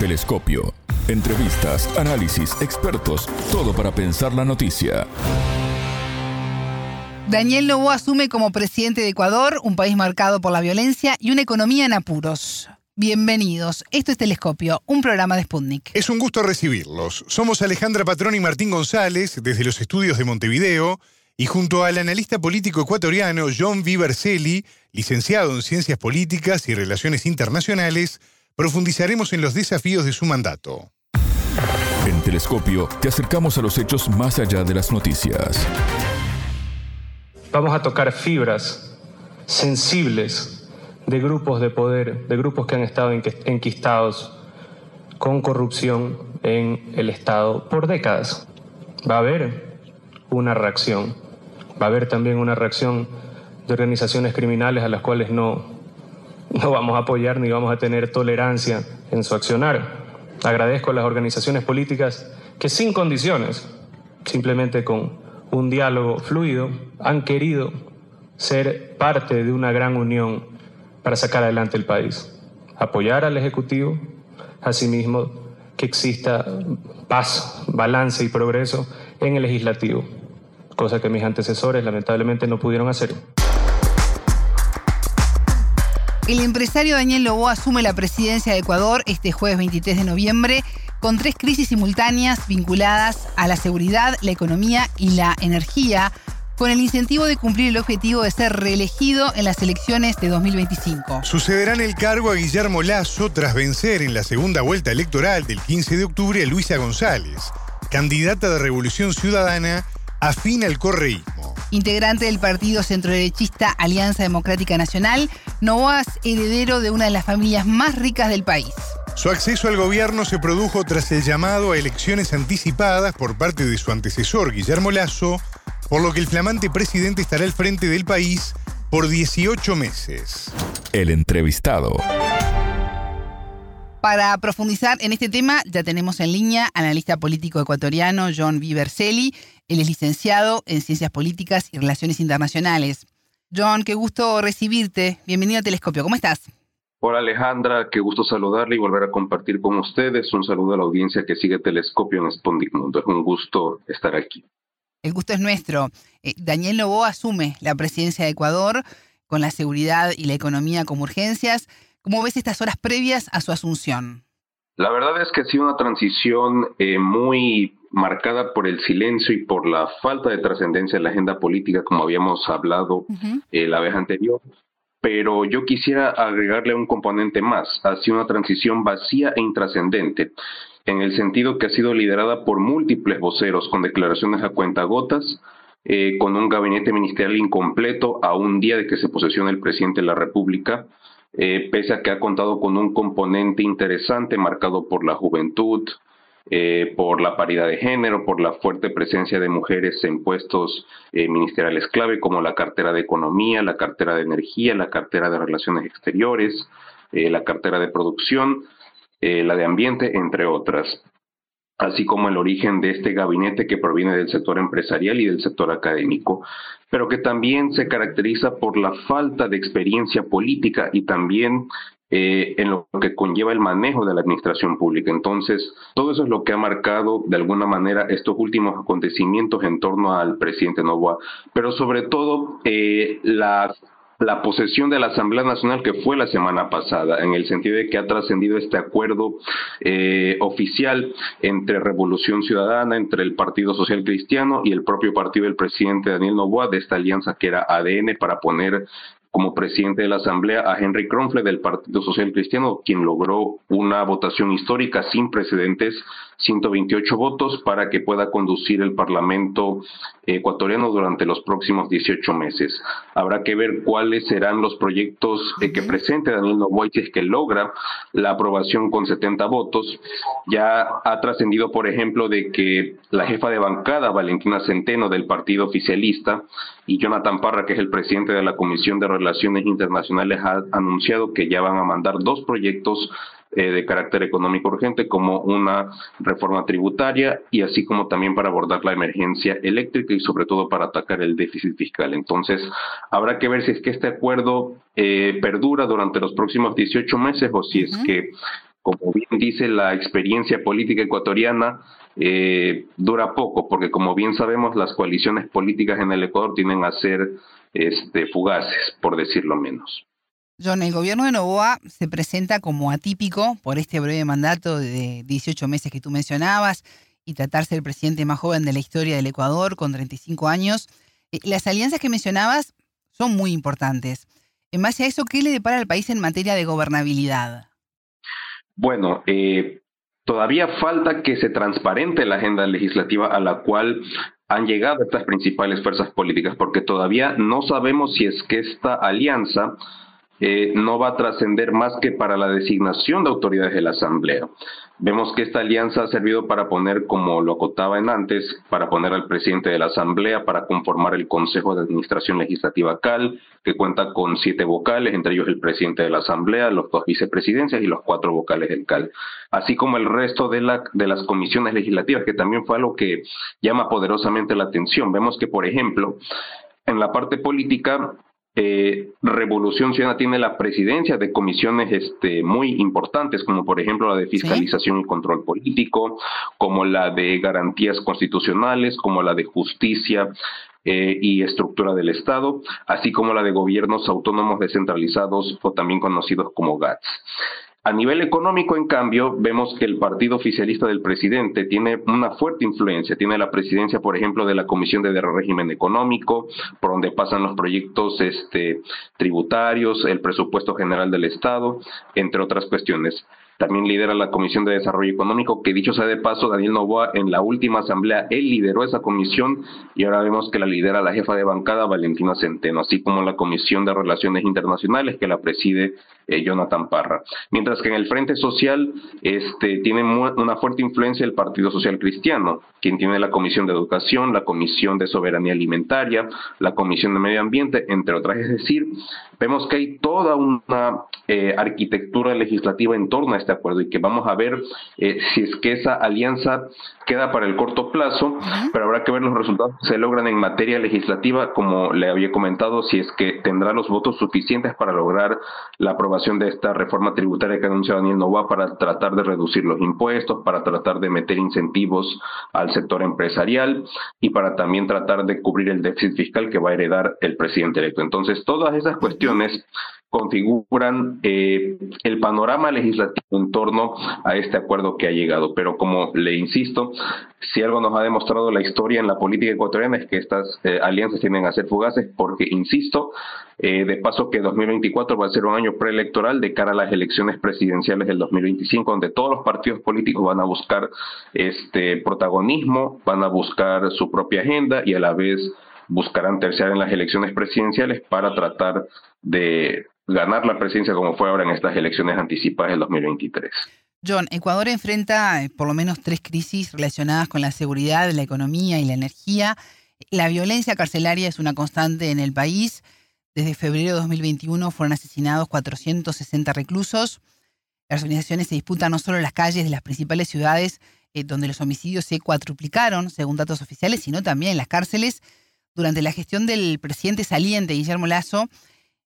Telescopio. Entrevistas, análisis, expertos, todo para pensar la noticia. Daniel Novoa asume como presidente de Ecuador, un país marcado por la violencia y una economía en apuros. Bienvenidos. Esto es Telescopio, un programa de Sputnik. Es un gusto recibirlos. Somos Alejandra Patrón y Martín González, desde los estudios de Montevideo, y junto al analista político ecuatoriano John Viverselli, licenciado en Ciencias Políticas y Relaciones Internacionales, profundizaremos en los desafíos de su mandato. En Telescopio te acercamos a los hechos más allá de las noticias. Vamos a tocar fibras sensibles de grupos de poder, de grupos que han estado enquistados con corrupción en el Estado por décadas. Va a haber una reacción. Va a haber también una reacción de organizaciones criminales a las cuales no, no vamos a apoyar ni vamos a tener tolerancia en su accionar. Agradezco a las organizaciones políticas que sin condiciones, simplemente con un diálogo fluido, han querido ser parte de una gran unión para sacar adelante el país. Apoyar al Ejecutivo, asimismo que exista paz, balance y progreso en el legislativo, cosa que mis antecesores lamentablemente no pudieron hacer. El empresario Daniel Lobo asume la presidencia de Ecuador este jueves 23 de noviembre con tres crisis simultáneas vinculadas a la seguridad, la economía y la energía, con el incentivo de cumplir el objetivo de ser reelegido en las elecciones de 2025. Sucederá en el cargo a Guillermo Lazo tras vencer en la segunda vuelta electoral del 15 de octubre a Luisa González, candidata de Revolución Ciudadana afín al correísmo. Integrante del partido centroderechista Alianza Democrática Nacional, Novoa es heredero de una de las familias más ricas del país. Su acceso al gobierno se produjo tras el llamado a elecciones anticipadas por parte de su antecesor, Guillermo Lazo, por lo que el flamante presidente estará al frente del país por 18 meses. El entrevistado. Para profundizar en este tema, ya tenemos en línea al analista político ecuatoriano John Viverselli. Él es licenciado en Ciencias Políticas y Relaciones Internacionales. John, qué gusto recibirte. Bienvenido a Telescopio. ¿Cómo estás? Hola Alejandra, qué gusto saludarle y volver a compartir con ustedes. Un saludo a la audiencia que sigue Telescopio en Spondic Mundo. Es un gusto estar aquí. El gusto es nuestro. Eh, Daniel Lobo asume la presidencia de Ecuador con la seguridad y la economía como urgencias. ¿Cómo ves estas horas previas a su asunción? La verdad es que ha sido una transición eh, muy marcada por el silencio y por la falta de trascendencia en la agenda política, como habíamos hablado eh, la vez anterior. Pero yo quisiera agregarle un componente más. Ha sido una transición vacía e intrascendente en el sentido que ha sido liderada por múltiples voceros con declaraciones a cuentagotas, eh, con un gabinete ministerial incompleto a un día de que se posesione el presidente de la República, eh, pese a que ha contado con un componente interesante marcado por la juventud, eh, por la paridad de género, por la fuerte presencia de mujeres en puestos ministeriales clave como la cartera de economía, la cartera de energía, la cartera de relaciones exteriores, la cartera de producción. Eh, la de ambiente, entre otras, así como el origen de este gabinete que proviene del sector empresarial y del sector académico, pero que también se caracteriza por la falta de experiencia política y también eh, en lo que conlleva el manejo de la administración pública. Entonces, todo eso es lo que ha marcado de alguna manera estos últimos acontecimientos en torno al presidente Novoa, pero sobre todo eh, la la posesión de la Asamblea Nacional que fue la semana pasada, en el sentido de que ha trascendido este acuerdo eh, oficial entre Revolución Ciudadana, entre el Partido Social Cristiano y el propio partido del presidente Daniel Novoa, de esta alianza que era ADN para poner como presidente de la Asamblea a Henry Kronfle del Partido Social Cristiano, quien logró una votación histórica sin precedentes, 128 votos, para que pueda conducir el Parlamento ecuatoriano durante los próximos 18 meses. Habrá que ver cuáles serán los proyectos que presente Daniel Novoa si es que logra la aprobación con 70 votos. Ya ha trascendido, por ejemplo, de que la jefa de bancada, Valentina Centeno, del Partido Oficialista, y Jonathan Parra, que es el presidente de la Comisión de Relaciones Internacionales, ha anunciado que ya van a mandar dos proyectos eh, de carácter económico urgente como una reforma tributaria y así como también para abordar la emergencia eléctrica y sobre todo para atacar el déficit fiscal. Entonces, habrá que ver si es que este acuerdo eh, perdura durante los próximos 18 meses o si es que como bien dice la experiencia política ecuatoriana eh, dura poco, porque como bien sabemos, las coaliciones políticas en el Ecuador tienen a ser este, fugaces, por decirlo menos. John, el gobierno de Novoa se presenta como atípico por este breve mandato de 18 meses que tú mencionabas y tratarse del presidente más joven de la historia del Ecuador con 35 años. Eh, las alianzas que mencionabas son muy importantes. En base a eso, ¿qué le depara al país en materia de gobernabilidad? Bueno, eh, todavía falta que se transparente la agenda legislativa a la cual han llegado estas principales fuerzas políticas, porque todavía no sabemos si es que esta alianza eh, no va a trascender más que para la designación de autoridades de la Asamblea. Vemos que esta alianza ha servido para poner, como lo acotaba en antes, para poner al presidente de la Asamblea, para conformar el Consejo de Administración Legislativa CAL, que cuenta con siete vocales, entre ellos el presidente de la Asamblea, los dos vicepresidencias y los cuatro vocales del CAL, así como el resto de, la, de las comisiones legislativas, que también fue algo que llama poderosamente la atención. Vemos que, por ejemplo, en la parte política, eh, Revolución Ciudadana tiene la presidencia de comisiones este, muy importantes, como por ejemplo la de fiscalización y control político, como la de garantías constitucionales, como la de justicia eh, y estructura del Estado, así como la de gobiernos autónomos descentralizados o también conocidos como GATS. A nivel económico, en cambio, vemos que el partido oficialista del presidente tiene una fuerte influencia. Tiene la presidencia, por ejemplo, de la Comisión de Régimen Económico, por donde pasan los proyectos este, tributarios, el presupuesto general del Estado, entre otras cuestiones. También lidera la Comisión de Desarrollo Económico, que dicho sea de paso, Daniel Novoa en la última asamblea, él lideró esa comisión y ahora vemos que la lidera la jefa de bancada, Valentina Centeno, así como la Comisión de Relaciones Internacionales, que la preside eh, Jonathan Parra. Mientras que en el Frente Social este, tiene una fuerte influencia el Partido Social Cristiano, quien tiene la Comisión de Educación, la Comisión de Soberanía Alimentaria, la Comisión de Medio Ambiente, entre otras. Es decir, vemos que hay toda una eh, arquitectura legislativa en torno a este acuerdo y que vamos a ver eh, si es que esa alianza queda para el corto plazo, pero habrá que ver los resultados que se logran en materia legislativa, como le había comentado, si es que tendrá los votos suficientes para lograr la aprobación de esta reforma tributaria que anunció Daniel Novoa para tratar de reducir los impuestos, para tratar de meter incentivos al sector empresarial y para también tratar de cubrir el déficit fiscal que va a heredar el presidente electo. Entonces, todas esas cuestiones configuran eh, el panorama legislativo en torno a este acuerdo que ha llegado. Pero como le insisto, si algo nos ha demostrado la historia en la política ecuatoriana es que estas eh, alianzas tienen a ser fugaces porque, insisto, eh, de paso que 2024 va a ser un año preelectoral de cara a las elecciones presidenciales del 2025, donde todos los partidos políticos van a buscar este protagonismo, van a buscar su propia agenda y a la vez buscarán terciar en las elecciones presidenciales para tratar de ganar la presidencia como fue ahora en estas elecciones anticipadas del 2023. John, Ecuador enfrenta eh, por lo menos tres crisis relacionadas con la seguridad, la economía y la energía. La violencia carcelaria es una constante en el país. Desde febrero de 2021 fueron asesinados 460 reclusos. Las organizaciones se disputan no solo en las calles de las principales ciudades, eh, donde los homicidios se cuatruplicaron, según datos oficiales, sino también en las cárceles. Durante la gestión del presidente saliente, Guillermo Lazo,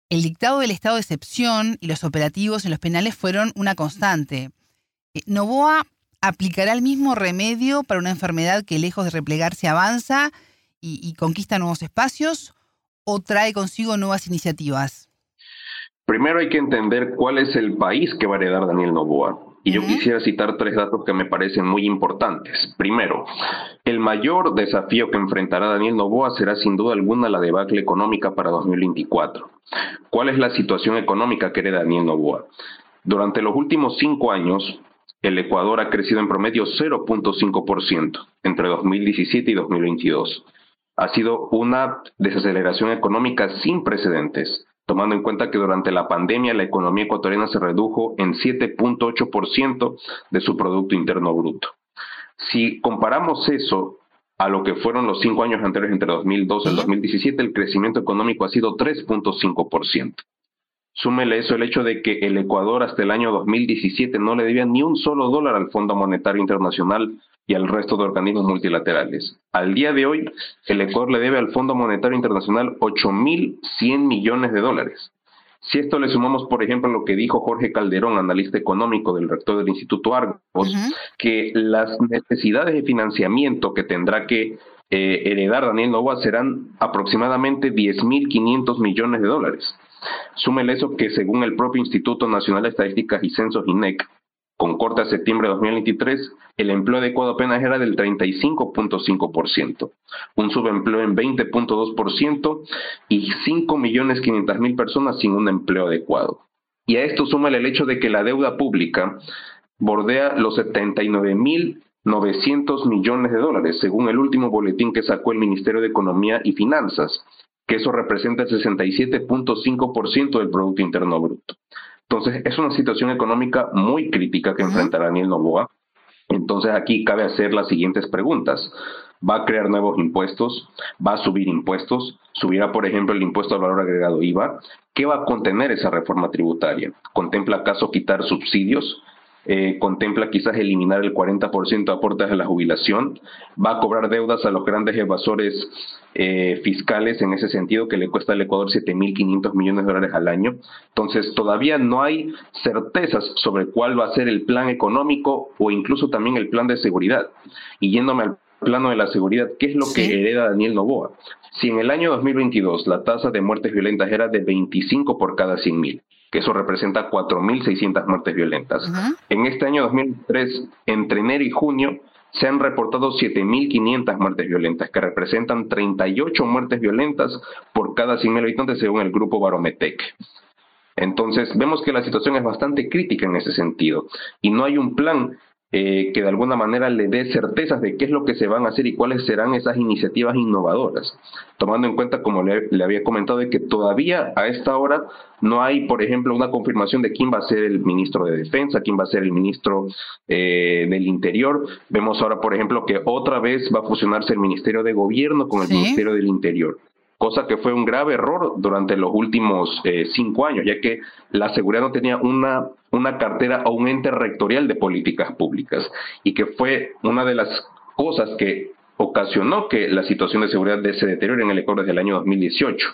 el dictado del estado de excepción y los operativos en los penales fueron una constante. Eh, Novoa aplicará el mismo remedio para una enfermedad que lejos de replegarse avanza y, conquista nuevos espacios o trae consigo nuevas iniciativas? Primero hay que entender cuál es el país que va a heredar Daniel Novoa. Y yo quisiera citar tres datos que me parecen muy importantes. Primero, el mayor desafío que enfrentará Daniel Novoa será sin duda alguna la debacle económica para 2024. ¿Cuál es la situación económica que hereda Daniel Novoa? Durante los últimos cinco años, el Ecuador ha crecido en promedio 0.5% entre 2017 y 2022. Ha sido una desaceleración económica sin precedentes tomando en cuenta que durante la pandemia la economía ecuatoriana se redujo en 7.8% de su Producto Interno Bruto. Si comparamos eso a lo que fueron los cinco años anteriores entre 2012 y 2017, el crecimiento económico ha sido 3.5%. Súmele eso el hecho de que el Ecuador hasta el año 2017 no le debía ni un solo dólar al Fondo Monetario Internacional y al resto de organismos multilaterales. Al día de hoy, el Ecuador le debe al Fondo Monetario Internacional 8.100 millones de dólares. Si esto le sumamos, por ejemplo, lo que dijo Jorge Calderón, analista económico del rector del Instituto Argos, que las necesidades de financiamiento que tendrá que eh, heredar Daniel Novoa serán aproximadamente 10.500 millones de dólares. Súmele eso que según el propio Instituto Nacional de Estadísticas y Censos INEC, con corte a septiembre de 2023, el empleo adecuado apenas era del 35.5%, un subempleo en 20.2% y 5.500.000 personas sin un empleo adecuado. Y a esto suma el hecho de que la deuda pública bordea los 79.900 millones de dólares, según el último boletín que sacó el Ministerio de Economía y Finanzas, que eso representa el 67.5% del Producto Interno Bruto. Entonces, es una situación económica muy crítica que enfrenta Daniel Novoa. Entonces, aquí cabe hacer las siguientes preguntas. ¿Va a crear nuevos impuestos? ¿Va a subir impuestos? ¿Subirá, por ejemplo, el impuesto al valor agregado IVA? ¿Qué va a contener esa reforma tributaria? ¿Contempla acaso quitar subsidios? Eh, contempla quizás eliminar el 40% de aportes a la jubilación, va a cobrar deudas a los grandes evasores eh, fiscales en ese sentido que le cuesta al Ecuador 7.500 millones de dólares al año. Entonces todavía no hay certezas sobre cuál va a ser el plan económico o incluso también el plan de seguridad. Y yéndome al plano de la seguridad, ¿qué es lo que hereda Daniel Novoa? Si en el año 2022 la tasa de muertes violentas era de 25 por cada 100.000, que eso representa 4.600 muertes violentas. En este año 2003, entre enero y junio, se han reportado 7.500 muertes violentas, que representan 38 muertes violentas por cada 100.000 habitantes según el grupo Barometec. Entonces, vemos que la situación es bastante crítica en ese sentido y no hay un plan eh, que de alguna manera le dé certezas de qué es lo que se van a hacer y cuáles serán esas iniciativas innovadoras, tomando en cuenta, como le, había comentado, de que todavía a esta hora no hay, por ejemplo, una confirmación de quién va a ser el ministro de Defensa, quién va a ser el ministro eh, del Interior. Vemos ahora, por ejemplo, que otra vez va a fusionarse el Ministerio de Gobierno con el Ministerio del Interior cosa que fue un grave error durante los últimos eh, cinco años, ya que la seguridad no tenía una, una cartera o un ente rectorial de políticas públicas y que fue una de las cosas que ocasionó que la situación de seguridad se deteriore en el Ecuador desde el año 2018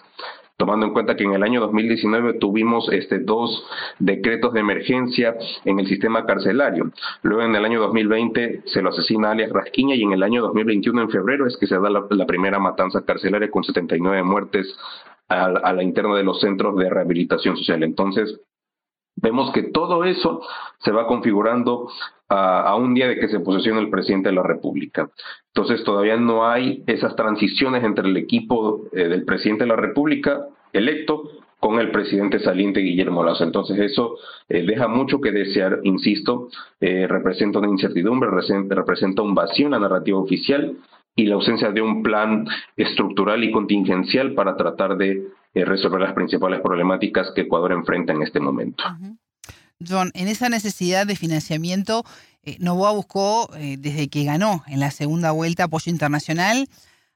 tomando en cuenta que en el año 2019 tuvimos este, dos decretos de emergencia en el sistema carcelario. Luego en el año 2020 se lo asesina alias Rasquiña y en el año 2021 en febrero es que se da la, primera matanza carcelaria con 79 muertes a la interna de los centros de rehabilitación social. Entonces, Vemos que todo eso se va configurando a, un día de que se posesiona el presidente de la República. Entonces todavía no hay esas transiciones entre el equipo eh, del presidente de la República electo con el presidente saliente Guillermo Lazo. Entonces eso eh, deja mucho que desear, insisto, eh, representa una incertidumbre, representa un vacío en la narrativa oficial y la ausencia de un plan estructural y contingencial para tratar de eh, resolver las principales problemáticas que Ecuador enfrenta en este momento. John, en esa necesidad de financiamiento, eh, Novoa buscó, eh, desde que ganó en la segunda vuelta, apoyo internacional.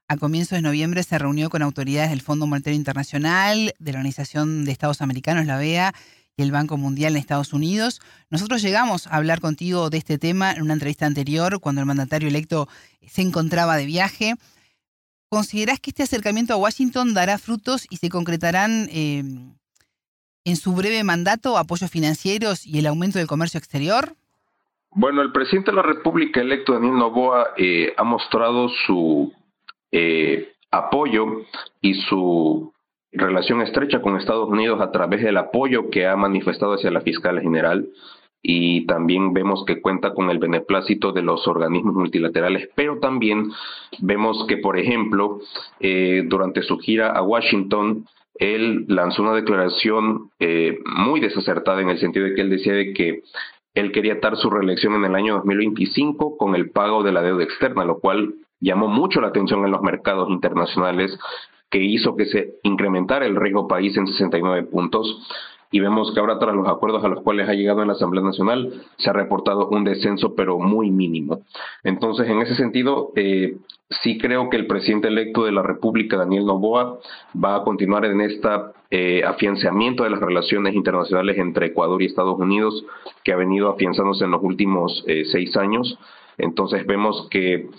A comienzos de noviembre se reunió con autoridades del Fondo Monetario Internacional, de la Organización de Estados Americanos, la OEA, y el Banco Mundial en Estados Unidos. Nosotros llegamos a hablar contigo de este tema en una entrevista anterior, cuando el mandatario electo se encontraba de viaje. ¿Considerás que este acercamiento a Washington dará frutos y se concretarán eh, en su breve mandato apoyos financieros y el aumento del comercio exterior? Bueno, el presidente de la República electo, Daniel Novoa, eh, ha mostrado su eh, apoyo y su relación estrecha con Estados Unidos a través del apoyo que ha manifestado hacia la fiscal general y también vemos que cuenta con el beneplácito de los organismos multilaterales, pero también vemos que, por ejemplo, eh, durante su gira a Washington, él lanzó una declaración eh, muy desacertada en el sentido de que él decía de que él quería atar su reelección en el año 2025 con el pago de la deuda externa, lo cual llamó mucho la atención en los mercados internacionales, que hizo que se incrementara el riesgo país en 69 puntos y vemos que ahora tras los acuerdos a los cuales ha llegado en la Asamblea Nacional se ha reportado un descenso pero muy mínimo. Entonces, en ese sentido, eh, sí creo que el presidente electo de la República, Daniel Novoa, va a continuar en este afianzamiento de las relaciones internacionales entre Ecuador y Estados Unidos que ha venido afianzándose en los últimos eh, seis años Entonces vemos que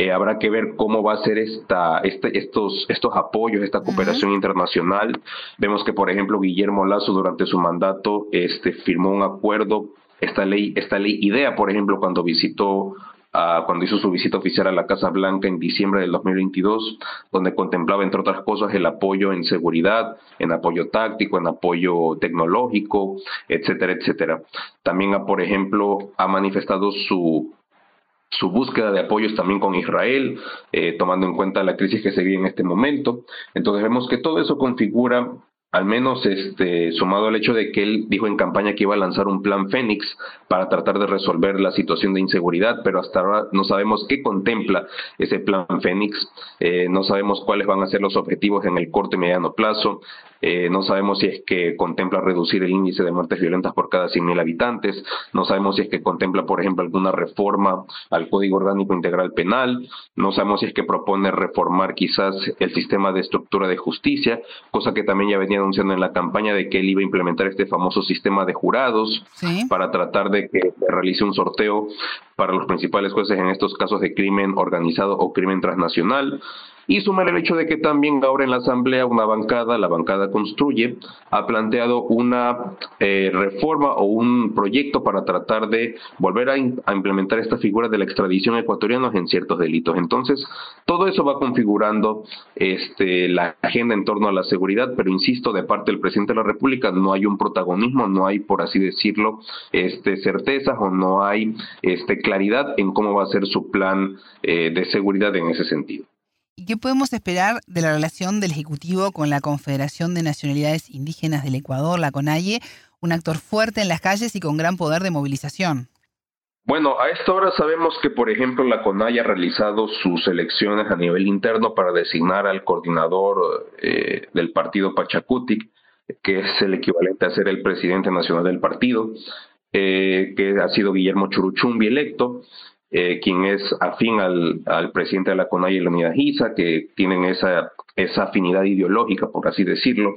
eh, habrá que ver cómo va a ser esta, este, estos, estos apoyos, esta cooperación internacional. Vemos que, por ejemplo, Guillermo Lazo durante su mandato este, firmó un acuerdo, esta ley, esta ley IDEA, por ejemplo, cuando visitó cuando hizo su visita oficial a la Casa Blanca en diciembre del 2022, donde contemplaba, entre otras cosas, el apoyo en seguridad, en apoyo táctico, en apoyo tecnológico, etcétera, etcétera. También, ha, por ejemplo, ha manifestado su su búsqueda de apoyos también con Israel, eh, tomando en cuenta la crisis que se vive en este momento. Entonces vemos que todo eso configura al menos este, sumado al hecho de que él dijo en campaña que iba a lanzar un plan Fénix para tratar de resolver la situación de inseguridad, pero hasta ahora no sabemos qué contempla ese plan Fénix, eh, no sabemos cuáles van a ser los objetivos en el corto y mediano plazo, eh, no sabemos si es que contempla reducir el índice de muertes violentas por cada 100.000 habitantes, no sabemos si es que contempla, por ejemplo, alguna reforma al Código Orgánico Integral Penal, no sabemos si es que propone reformar quizás el sistema de estructura de justicia, cosa que también ya venía anunciando en la campaña de que él iba a implementar este famoso sistema de jurados para tratar de que se realice un sorteo para los principales jueces en estos casos de crimen organizado o crimen transnacional. Y sumar el hecho de que también ahora en la Asamblea una bancada, la bancada Construye, ha planteado una eh, reforma o un proyecto para tratar de volver a, implementar esta figura de la extradición ecuatoriana en ciertos delitos. Entonces, todo eso va configurando este, la agenda en torno a la seguridad, pero insisto, de parte del presidente de la República no hay un protagonismo, no hay, por así decirlo, este, certezas o no hay este, claridad en cómo va a ser su plan eh, de seguridad en ese sentido. ¿Y qué podemos esperar de la relación del Ejecutivo con la Confederación de Nacionalidades Indígenas del Ecuador, la CONAIE, un actor fuerte en las calles y con gran poder de movilización? Bueno, a esta hora sabemos que, por ejemplo, la CONAIE ha realizado sus elecciones a nivel interno para designar al coordinador eh, del partido Pachacutic, que es el equivalente a ser el presidente nacional del partido, eh, que ha sido Guillermo Churuchumbi electo. Eh, quien es afín al, presidente de la CONAI y la Unidad GISA, que tienen esa, esa afinidad ideológica, por así decirlo.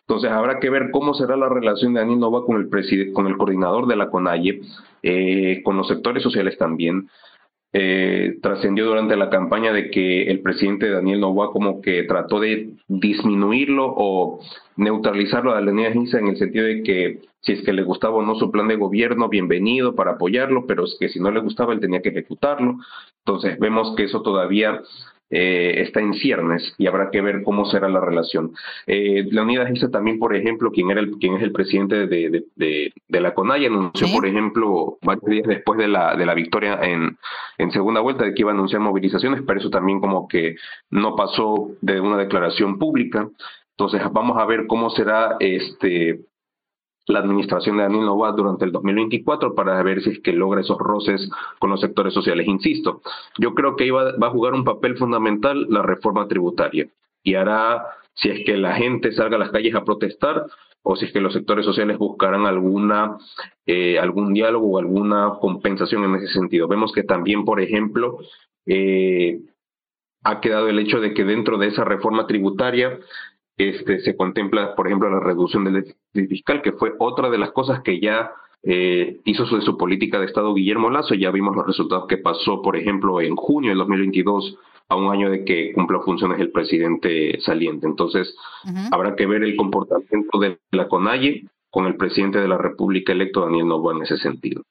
Entonces habrá que ver cómo será la relación de Daniel Nova con el, con el coordinador de la CONAIE, eh, con los sectores sociales también, eh, trascendió durante la campaña de que el presidente Daniel Novoa como que trató de disminuirlo o neutralizarlo a la de en el sentido de que si es que le gustaba o no su plan de gobierno, bienvenido para apoyarlo, pero es que si no le gustaba él tenía que ejecutarlo. Entonces vemos que eso todavía eh, está en ciernes y habrá que ver cómo será la relación. Eh, Leonidas dice también, por ejemplo, quien, era el, quien es el presidente de, de, la CONAI, anunció, por ejemplo, varios días después de la, de la victoria en, en segunda vuelta, de que iba a anunciar movilizaciones, pero eso también como que no pasó de una declaración pública. Entonces vamos a ver cómo será este la administración de Daniel Novoa durante el 2024 para ver si es que logra esos roces con los sectores sociales. Insisto, yo creo que va a jugar un papel fundamental la reforma tributaria y hará, si es que la gente salga a las calles a protestar o si es que los sectores sociales buscarán alguna, eh, algún diálogo o alguna compensación en ese sentido. Vemos que también, por ejemplo, eh, ha quedado el hecho de que dentro de esa reforma tributaria este, se contempla, por ejemplo, la reducción del déficit fiscal, que fue otra de las cosas que ya eh, hizo de su política de Estado Guillermo Lazo. Ya vimos los resultados que pasó, por ejemplo, en junio del 2022, a un año de que cumpla funciones el presidente saliente. Entonces, habrá que ver el comportamiento de la CONAIE con el presidente de la República electo, Daniel Novoa, en ese sentido.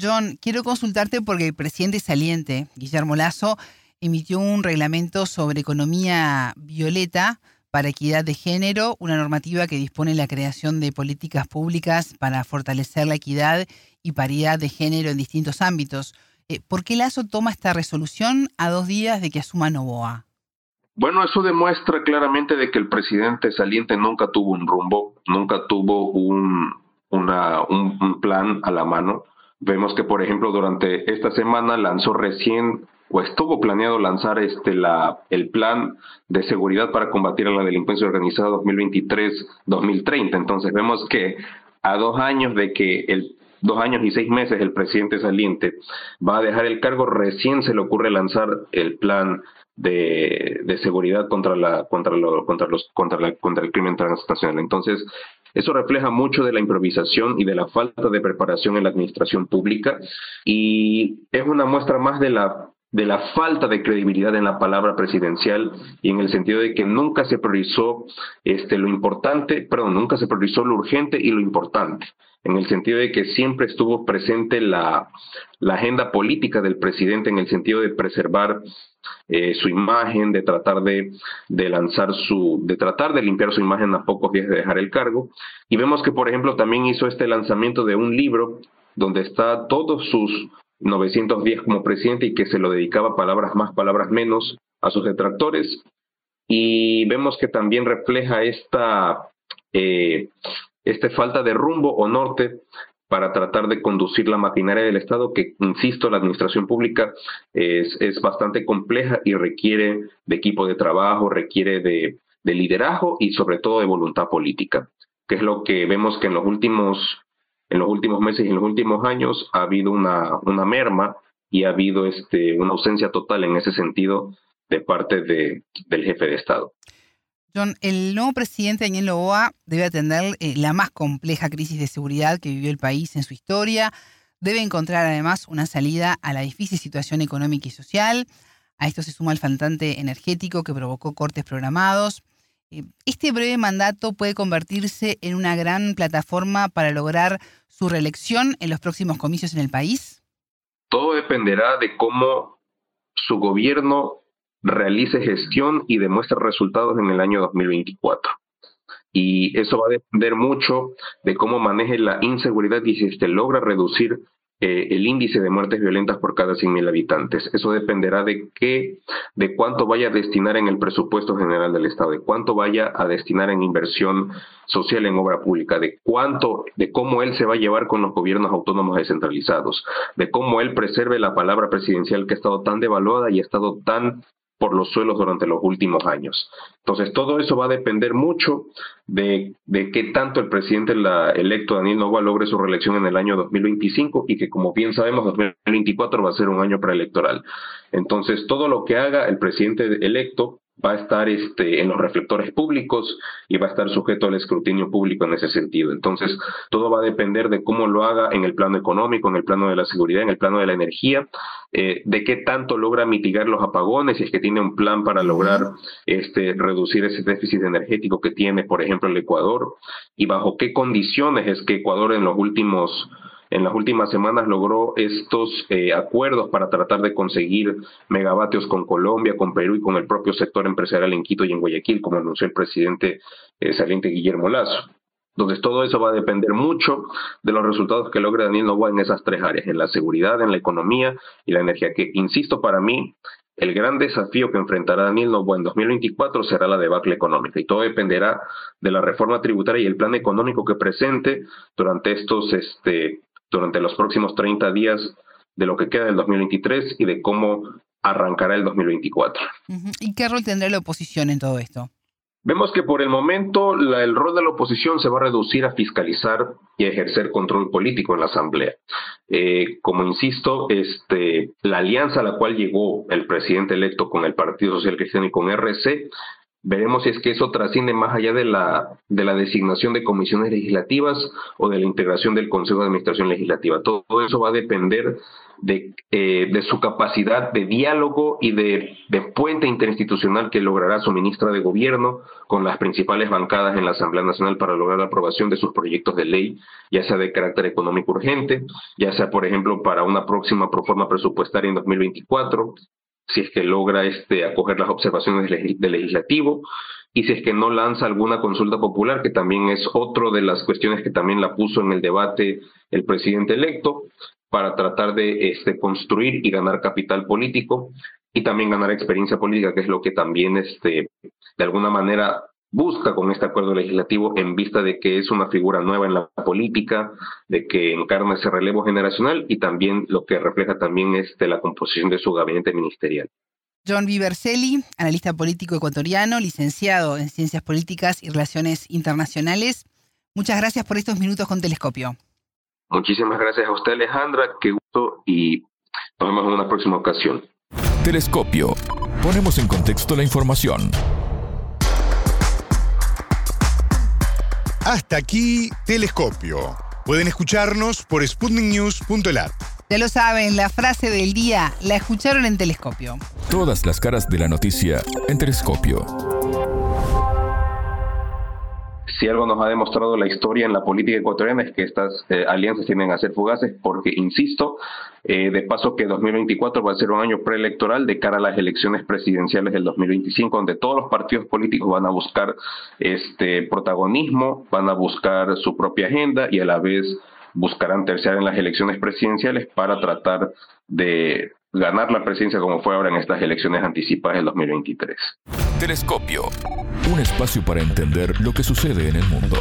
John, quiero consultarte porque el presidente saliente, Guillermo Lazo, emitió un reglamento sobre economía violeta para equidad de género, una normativa que dispone la creación de políticas públicas para fortalecer la equidad y paridad de género en distintos ámbitos. Eh, ¿Por qué Lazo toma esta resolución a dos días de que asuma Novoa? Bueno, eso demuestra claramente de que el presidente saliente nunca tuvo un rumbo, nunca tuvo un, una, un plan a la mano. Vemos que, por ejemplo, durante esta semana lanzó recién o estuvo planeado lanzar este la el plan de seguridad para combatir a la delincuencia organizada 2023-2030. Entonces vemos que a dos años de que el dos años y seis meses el presidente saliente va a dejar el cargo, recién se le ocurre lanzar el plan de, de seguridad contra la contra lo, contra los contra la contra el crimen transnacional. Entonces Eso refleja mucho de la improvisación y de la falta de preparación en la administración pública y es una muestra más de la de la falta de credibilidad en la palabra presidencial y en el sentido de que nunca se priorizó este, lo importante, perdón, nunca se priorizó lo urgente y lo importante, en el sentido de que siempre estuvo presente la, la agenda política del presidente en el sentido de preservar eh, su imagen, de tratar de, de lanzar su, de tratar de limpiar su imagen a pocos días de dejar el cargo. Y vemos que, por ejemplo, también hizo este lanzamiento de un libro donde está todos sus 910 como presidente y que se lo dedicaba palabras más, palabras menos a sus detractores. Y vemos que también refleja esta, eh, esta falta de rumbo o norte para tratar de conducir la maquinaria del Estado, que, insisto, la administración pública es, es bastante compleja y requiere de equipo de trabajo, requiere de, de liderazgo y sobre todo de voluntad política, que es lo que vemos que en los últimos en los últimos meses y en los últimos años ha habido una, una merma y ha habido este, una ausencia total en ese sentido de parte de, del jefe de Estado. John, el nuevo presidente Daniel Loboa debe atender eh, la más compleja crisis de seguridad que vivió el país en su historia. Debe encontrar además una salida a la difícil situación económica y social. A esto se suma el faltante energético que provocó cortes programados. Eh, ¿Este breve mandato puede convertirse en una gran plataforma para lograr su reelección en los próximos comicios en el país? Todo dependerá de cómo su gobierno realice gestión y demuestre resultados en el año 2024. Y eso va a depender mucho de cómo maneje la inseguridad y si se logra reducir eh, el índice de muertes violentas por cada 100.000 habitantes. Eso dependerá de qué, de cuánto vaya a destinar en el presupuesto general del Estado, de cuánto vaya a destinar en inversión social en obra pública, de cuánto, de cómo él se va a llevar con los gobiernos autónomos descentralizados, de cómo él preserve la palabra presidencial que ha estado tan devaluada y ha estado tan por los suelos durante los últimos años. Entonces, todo eso va a depender mucho de, qué tanto el presidente electo Daniel Nova logre su reelección en el año 2025 y que, como bien sabemos, 2024 va a ser un año preelectoral. Entonces, todo lo que haga el presidente electo va a estar este, en los reflectores públicos y va a estar sujeto al escrutinio público en ese sentido. Entonces, todo va a depender de cómo lo haga en el plano económico, en el plano de la seguridad, en el plano de la energía, eh, de qué tanto logra mitigar los apagones, si es que tiene un plan para lograr este, reducir ese déficit energético que tiene, por ejemplo, el Ecuador, y bajo qué condiciones es que Ecuador en los últimos en las últimas semanas logró estos eh, acuerdos para tratar de conseguir megavatios con Colombia, con Perú y con el propio sector empresarial en Quito y en Guayaquil, como anunció el presidente eh, saliente Guillermo Lazo. Entonces todo eso va a depender mucho de los resultados que logre Daniel Novoa en esas tres áreas, en la seguridad, en la economía y la energía, que insisto para mí el gran desafío que enfrentará Daniel Novoa en 2024 será la debacle económica y todo dependerá de la reforma tributaria y el plan económico que presente durante estos este, durante los próximos 30 días de lo que queda del 2023 y de cómo arrancará el 2024. ¿Y qué rol tendrá la oposición en todo esto? Vemos que por el momento el rol de la oposición se va a reducir a fiscalizar y ejercer control político en la Asamblea. Eh, como insisto, este, la alianza a la cual llegó el presidente electo con el Partido Social Cristiano y con RC Veremos si es que eso trasciende más allá de la, de la designación de comisiones legislativas o de la integración del Consejo de Administración Legislativa. Todo eso va a depender de, eh, de su capacidad de diálogo y de, puente interinstitucional que logrará su ministra de Gobierno con las principales bancadas en la Asamblea Nacional para lograr la aprobación de sus proyectos de ley, ya sea de carácter económico urgente, ya sea, por ejemplo, para una próxima proforma presupuestaria en 2024, si es que logra este, acoger las observaciones del legislativo y si es que no lanza alguna consulta popular, que también es otro de las cuestiones que también la puso en el debate el presidente electo, para tratar de este, construir y ganar capital político y también ganar experiencia política, que es lo que también este, de alguna manera busca con este acuerdo legislativo en vista de que es una figura nueva en la política, de que encarna ese relevo generacional y también lo que refleja también es de la composición de su gabinete ministerial. John Viverselli, analista político ecuatoriano, licenciado en Ciencias Políticas y Relaciones Internacionales. Muchas gracias por estos minutos con Telescopio. Muchísimas gracias a usted, Alejandra. Qué gusto y nos vemos en una próxima ocasión. Telescopio. Ponemos en contexto la información. Hasta aquí, Telescopio. Pueden escucharnos por sputniknews.lat. Ya lo saben, la frase del día la escucharon en Telescopio. Todas las caras de la noticia en Telescopio. Si algo nos ha demostrado la historia en la política ecuatoriana es que estas eh, alianzas tienen a ser fugaces porque, insisto, eh, de paso que 2024 va a ser un año preelectoral de cara a las elecciones presidenciales del 2025, donde todos los partidos políticos van a buscar este protagonismo, van a buscar su propia agenda y a la vez buscarán terciar en las elecciones presidenciales para tratar de ganar la presidencia como fue ahora en estas elecciones anticipadas del 2023. Telescopio, un espacio para entender lo que sucede en el mundo.